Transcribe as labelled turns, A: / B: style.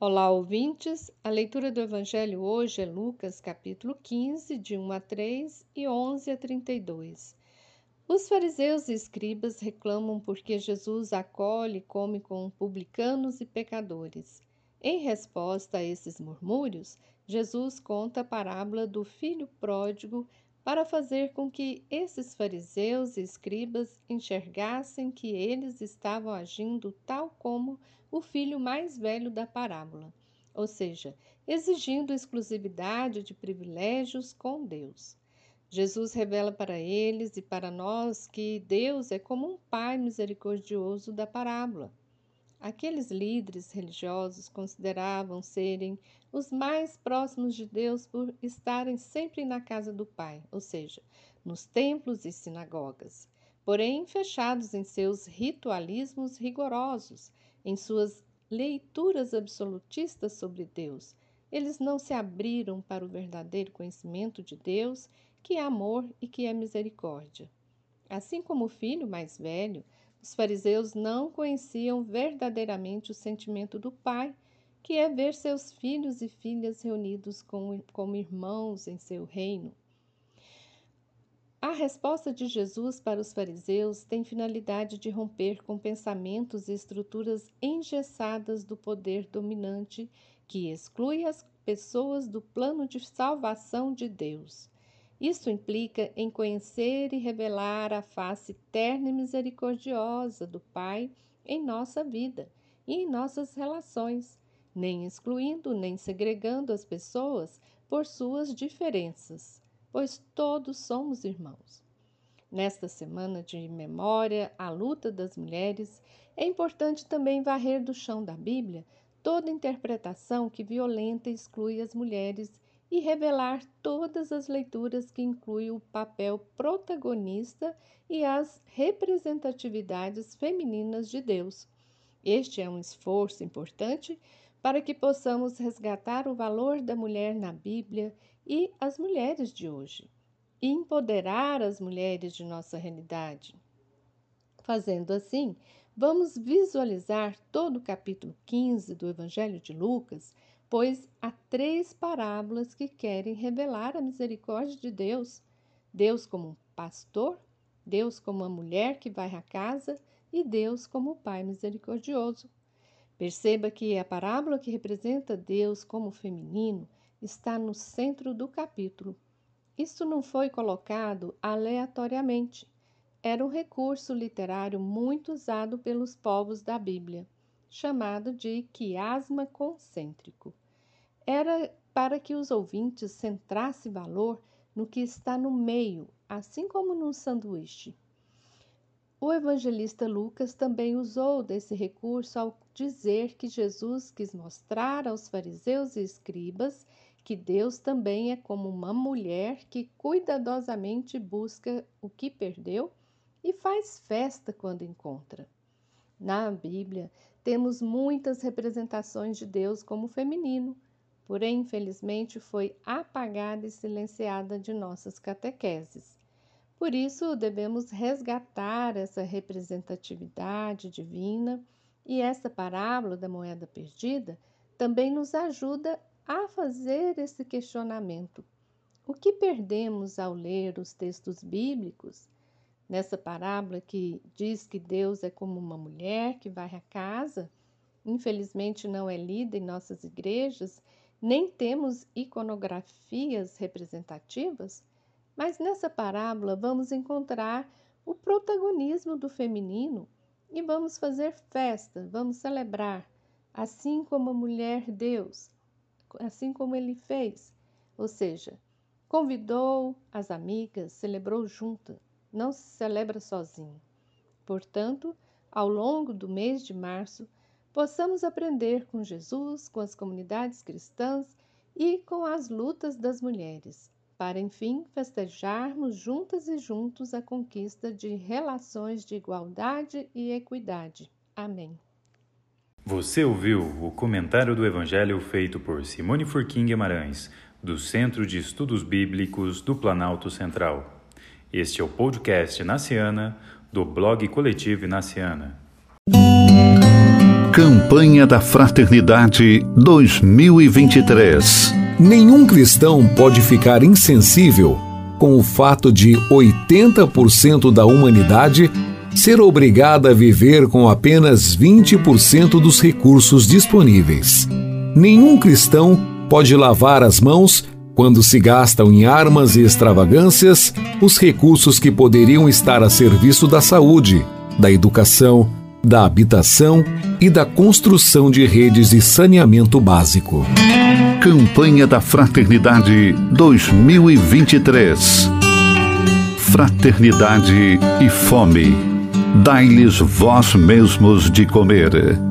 A: Olá, ouvintes. A leitura do Evangelho hoje é Lucas, capítulo 15, de 1 a 3 e 11 a 32. Os fariseus e escribas reclamam porque Jesus acolhe e come com publicanos e pecadores. Em resposta a esses murmúrios, Jesus conta a parábola do filho pródigo para fazer com que esses fariseus e escribas enxergassem que eles estavam agindo tal como o filho mais velho da parábola, ou seja, exigindo exclusividade de privilégios com Deus. Jesus revela para eles e para nós que Deus é como um pai misericordioso da parábola. Aqueles líderes religiosos consideravam serem os mais próximos de Deus por estarem sempre na casa do Pai, ou seja, nos templos e sinagogas, porém fechados em seus ritualismos rigorosos, em suas leituras absolutistas sobre Deus. Eles não se abriram para o verdadeiro conhecimento de Deus, que é amor e que é misericórdia. Assim como o filho mais velho, os fariseus não conheciam verdadeiramente o sentimento do Pai, que é ver seus filhos e filhas reunidos como, como irmãos em seu reino. A resposta de Jesus para os fariseus tem finalidade de romper com pensamentos e estruturas engessadas do poder dominante que exclui as pessoas do plano de salvação de Deus. Isso implica em conhecer e revelar a face terna e misericordiosa do Pai em nossa vida e em nossas relações, nem excluindo nem segregando as pessoas por suas diferenças, pois todos somos irmãos. Nesta semana de memória à luta das mulheres, é importante também varrer do chão da Bíblia toda interpretação que violenta e exclui as mulheres e revelar todas as leituras que incluem o papel protagonista e as representatividades femininas de Deus. Este é um esforço importante para que possamos resgatar o valor da mulher na Bíblia e as mulheres de hoje, e empoderar as mulheres de nossa realidade. Fazendo assim, vamos visualizar todo o capítulo 15 do Evangelho de Lucas pois há três parábolas que querem revelar a misericórdia de Deus: Deus como um pastor, Deus como uma mulher que vai à casa e Deus como o Pai misericordioso. Perceba que a parábola que representa Deus como feminino está no centro do capítulo. Isso não foi colocado aleatoriamente. Era um recurso literário muito usado pelos povos da Bíblia chamado de quiasma concêntrico. Era para que os ouvintes centrassem valor no que está no meio, assim como num sanduíche. O evangelista Lucas também usou desse recurso ao dizer que Jesus quis mostrar aos fariseus e escribas que Deus também é como uma mulher que cuidadosamente busca o que perdeu e faz festa quando encontra. Na Bíblia, temos muitas representações de Deus como feminino, porém, infelizmente, foi apagada e silenciada de nossas catequeses. Por isso, devemos resgatar essa representatividade divina e essa parábola da moeda perdida também nos ajuda a fazer esse questionamento. O que perdemos ao ler os textos bíblicos nessa parábola que diz que Deus é como uma mulher que vai à casa, infelizmente não é lida em nossas igrejas, nem temos iconografias representativas, mas nessa parábola vamos encontrar o protagonismo do feminino e vamos fazer festa, vamos celebrar, assim como a mulher Deus, assim como ele fez, ou seja, convidou as amigas, celebrou juntas não se celebra sozinho. Portanto, ao longo do mês de março, possamos aprender com Jesus, com as comunidades cristãs e com as lutas das mulheres, para enfim festejarmos juntas e juntos a conquista de relações de igualdade e equidade. Amém.
B: Você ouviu o comentário do Evangelho feito por Simone Furquim Guimarães, do Centro de Estudos Bíblicos do Planalto Central. Este é o podcast Naciana, do blog Coletivo Naciana.
C: Campanha da Fraternidade 2023.
D: Nenhum cristão pode ficar insensível com o fato de 80% da humanidade ser obrigada a viver com apenas 20% dos recursos disponíveis. Nenhum cristão pode lavar as mãos quando se gastam em armas e extravagâncias os recursos que poderiam estar a serviço da saúde, da educação, da habitação e da construção de redes de saneamento básico.
C: Campanha da Fraternidade 2023. Fraternidade e fome. Dai-lhes vós mesmos de comer.